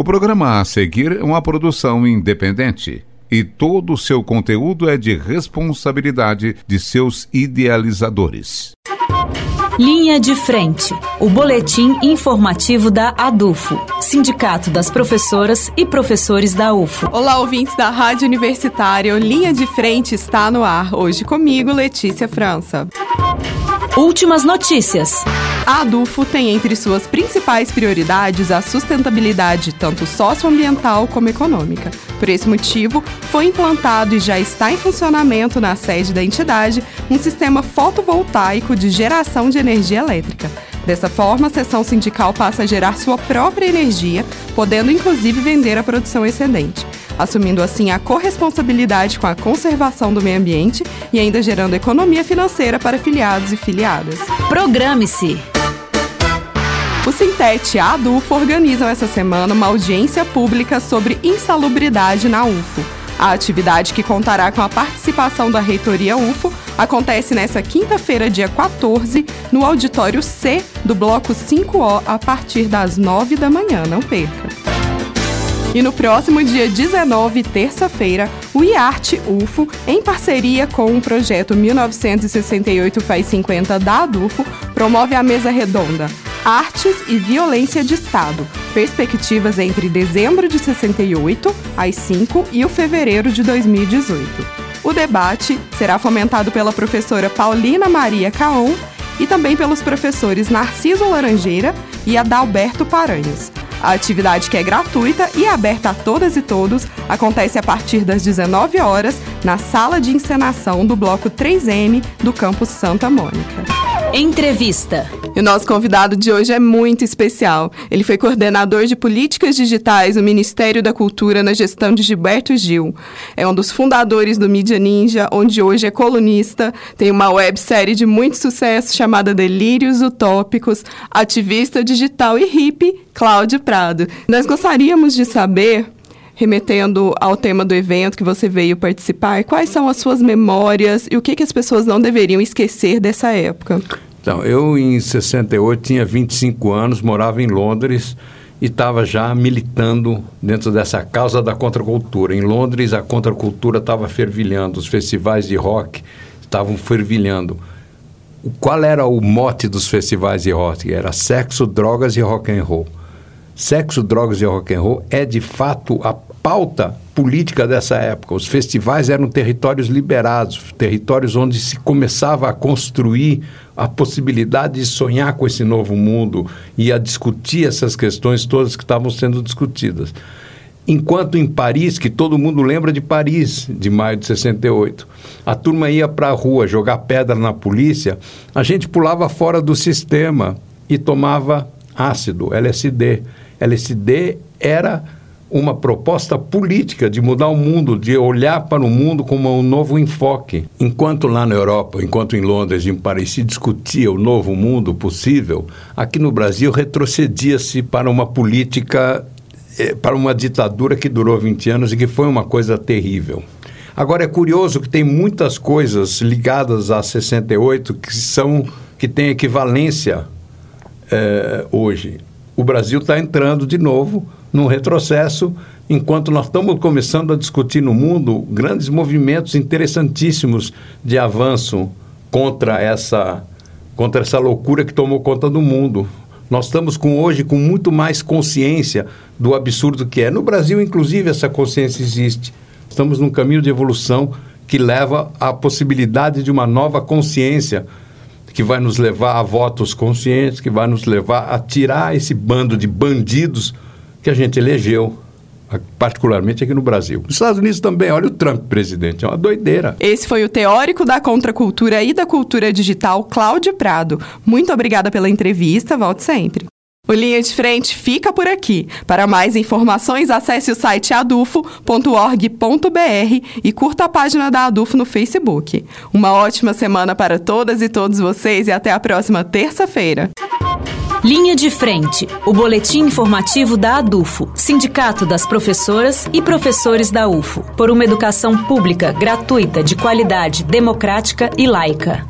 O programa a seguir é uma produção independente e todo o seu conteúdo é de responsabilidade de seus idealizadores. Linha de Frente, o boletim informativo da ADUFO, Sindicato das Professoras e Professores da UFO. Olá, ouvintes da Rádio Universitária. Linha de Frente está no ar. Hoje comigo, Letícia França. Últimas notícias. A ADUFO tem entre suas principais prioridades a sustentabilidade, tanto socioambiental como econômica. Por esse motivo, foi implantado e já está em funcionamento na sede da entidade um sistema fotovoltaico de geração de energia elétrica. Dessa forma, a seção sindical passa a gerar sua própria energia, podendo inclusive vender a produção excedente assumindo assim a corresponsabilidade com a conservação do meio ambiente e ainda gerando economia financeira para filiados e filiadas. Programe-se! O Sintete e a ADUFO organizam essa semana uma audiência pública sobre insalubridade na UFO. A atividade, que contará com a participação da reitoria UFO, acontece nesta quinta-feira, dia 14, no auditório C do bloco 5O, a partir das 9 da manhã. Não perca! E no próximo dia 19, terça-feira, o IARTE UFO, em parceria com o projeto 1968 faz 50 da ADUFO, promove a mesa redonda Artes e Violência de Estado, perspectivas entre dezembro de 68, às 5, e o fevereiro de 2018. O debate será fomentado pela professora Paulina Maria Caon e também pelos professores Narciso Laranjeira e Adalberto Paranhos. A atividade, que é gratuita e aberta a todas e todos, acontece a partir das 19 horas na sala de encenação do Bloco 3M do campus Santa Mônica. Entrevista. E o nosso convidado de hoje é muito especial. Ele foi coordenador de políticas digitais no Ministério da Cultura na gestão de Gilberto Gil. É um dos fundadores do Mídia Ninja, onde hoje é colunista, tem uma websérie de muito sucesso chamada Delírios Utópicos, ativista digital e hippie, Cláudio Prado. Nós gostaríamos de saber remetendo ao tema do evento que você veio participar, quais são as suas memórias e o que, que as pessoas não deveriam esquecer dessa época? Então, eu em 68 tinha 25 anos, morava em Londres e estava já militando dentro dessa causa da contracultura. Em Londres, a contracultura estava fervilhando, os festivais de rock estavam fervilhando. Qual era o mote dos festivais de rock? Era sexo, drogas e rock and roll. Sexo, drogas e rock and roll é de fato a pauta política dessa época. Os festivais eram territórios liberados, territórios onde se começava a construir a possibilidade de sonhar com esse novo mundo e a discutir essas questões todas que estavam sendo discutidas. Enquanto em Paris, que todo mundo lembra de Paris, de maio de 68, a turma ia para a rua jogar pedra na polícia, a gente pulava fora do sistema e tomava ácido, LSD. LSD era uma proposta política de mudar o mundo, de olhar para o mundo como um novo enfoque. Enquanto lá na Europa, enquanto em Londres, em Paris, se discutia o novo mundo possível, aqui no Brasil retrocedia-se para uma política, eh, para uma ditadura que durou 20 anos e que foi uma coisa terrível. Agora é curioso que tem muitas coisas ligadas a 68 que são que têm equivalência eh, hoje. O Brasil está entrando de novo num retrocesso, enquanto nós estamos começando a discutir no mundo grandes movimentos interessantíssimos de avanço contra essa, contra essa loucura que tomou conta do mundo. Nós estamos com hoje com muito mais consciência do absurdo que é. No Brasil, inclusive, essa consciência existe. Estamos num caminho de evolução que leva à possibilidade de uma nova consciência que vai nos levar a votos conscientes, que vai nos levar a tirar esse bando de bandidos que a gente elegeu particularmente aqui no Brasil. Nos Estados Unidos também, olha o Trump presidente, é uma doideira. Esse foi o teórico da contracultura e da cultura digital, Cláudio Prado. Muito obrigada pela entrevista, volte sempre. O Linha de Frente fica por aqui. Para mais informações, acesse o site adufo.org.br e curta a página da Adufo no Facebook. Uma ótima semana para todas e todos vocês e até a próxima terça-feira. Linha de Frente, o boletim informativo da ADUFO, Sindicato das Professoras e Professores da UFO, por uma educação pública, gratuita, de qualidade, democrática e laica.